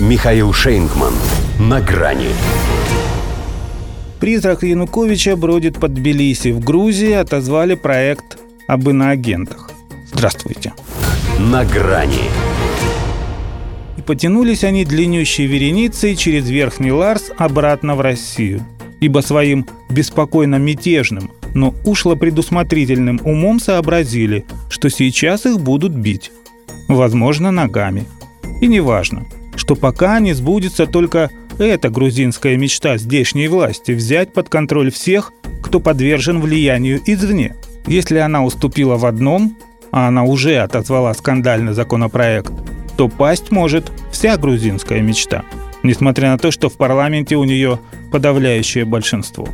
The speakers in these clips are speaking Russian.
Михаил Шейнгман. На грани. Призрак Януковича бродит под Тбилиси. В Грузии отозвали проект об иноагентах. Здравствуйте. На грани. И потянулись они длиннющей вереницей через Верхний Ларс обратно в Россию. Ибо своим беспокойно мятежным, но ушло предусмотрительным умом сообразили, что сейчас их будут бить. Возможно, ногами. И неважно, что пока не сбудется только эта грузинская мечта здешней власти взять под контроль всех, кто подвержен влиянию извне. Если она уступила в одном, а она уже отозвала скандальный законопроект, то пасть может вся грузинская мечта, несмотря на то, что в парламенте у нее подавляющее большинство.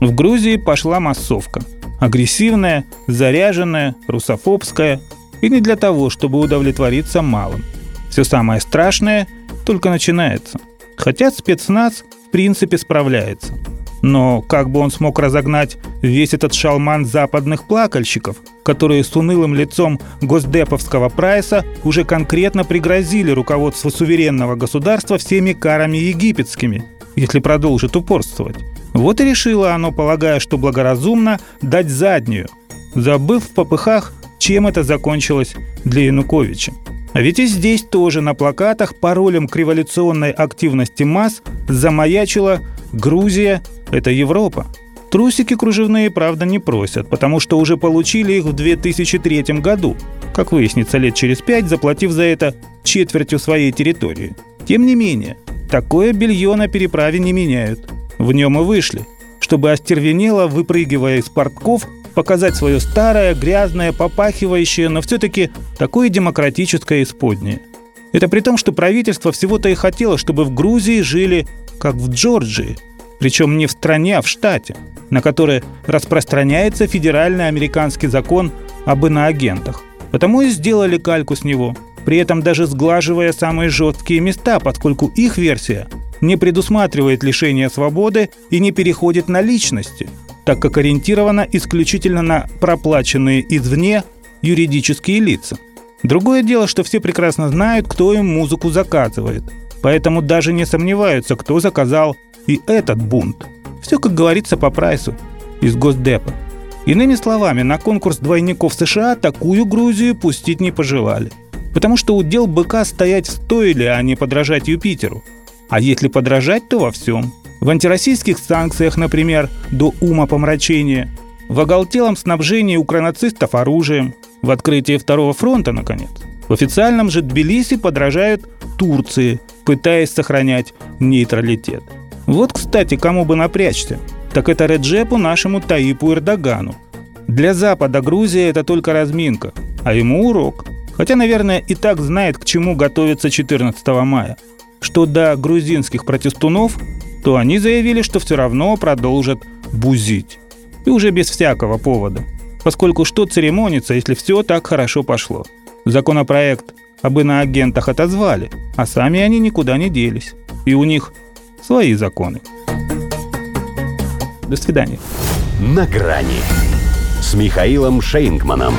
В Грузии пошла массовка. Агрессивная, заряженная, русофобская. И не для того, чтобы удовлетвориться малым. Все самое страшное только начинается. Хотя спецназ в принципе справляется. Но как бы он смог разогнать весь этот шалман западных плакальщиков, которые с унылым лицом госдеповского прайса уже конкретно пригрозили руководству суверенного государства всеми карами египетскими, если продолжит упорствовать. Вот и решило оно, полагая, что благоразумно, дать заднюю, забыв в попыхах, чем это закончилось для Януковича. А ведь и здесь тоже на плакатах паролем к революционной активности масс замаячила «Грузия – это Европа». Трусики кружевные, правда, не просят, потому что уже получили их в 2003 году, как выяснится лет через пять, заплатив за это четвертью своей территории. Тем не менее, такое белье на переправе не меняют. В нем и вышли, чтобы остервенело, выпрыгивая из портков, показать свое старое, грязное, попахивающее, но все-таки такое демократическое исподнее. Это при том, что правительство всего-то и хотело, чтобы в Грузии жили как в Джорджии, причем не в стране, а в штате, на который распространяется федеральный американский закон об иноагентах. Потому и сделали кальку с него, при этом даже сглаживая самые жесткие места, поскольку их версия не предусматривает лишение свободы и не переходит на личности – так как ориентирована исключительно на проплаченные извне юридические лица. Другое дело, что все прекрасно знают, кто им музыку заказывает, поэтому даже не сомневаются, кто заказал и этот бунт. Все, как говорится, по прайсу из Госдепа. Иными словами, на конкурс двойников США такую Грузию пустить не пожелали. Потому что удел быка стоять в стойле, а не подражать Юпитеру. А если подражать, то во всем – в антироссийских санкциях, например, до ума помрачения, в оголтелом снабжении укранацистов оружием, в открытии второго фронта, наконец. В официальном же Тбилиси подражают Турции, пытаясь сохранять нейтралитет. Вот, кстати, кому бы напрячься, так это Реджепу нашему Таипу Эрдогану. Для Запада Грузия это только разминка, а ему урок. Хотя, наверное, и так знает, к чему готовится 14 мая. Что до грузинских протестунов, то они заявили, что все равно продолжат бузить. И уже без всякого повода. Поскольку что церемониться, если все так хорошо пошло? Законопроект об иноагентах отозвали, а сами они никуда не делись. И у них свои законы. До свидания. На грани с Михаилом Шейнгманом.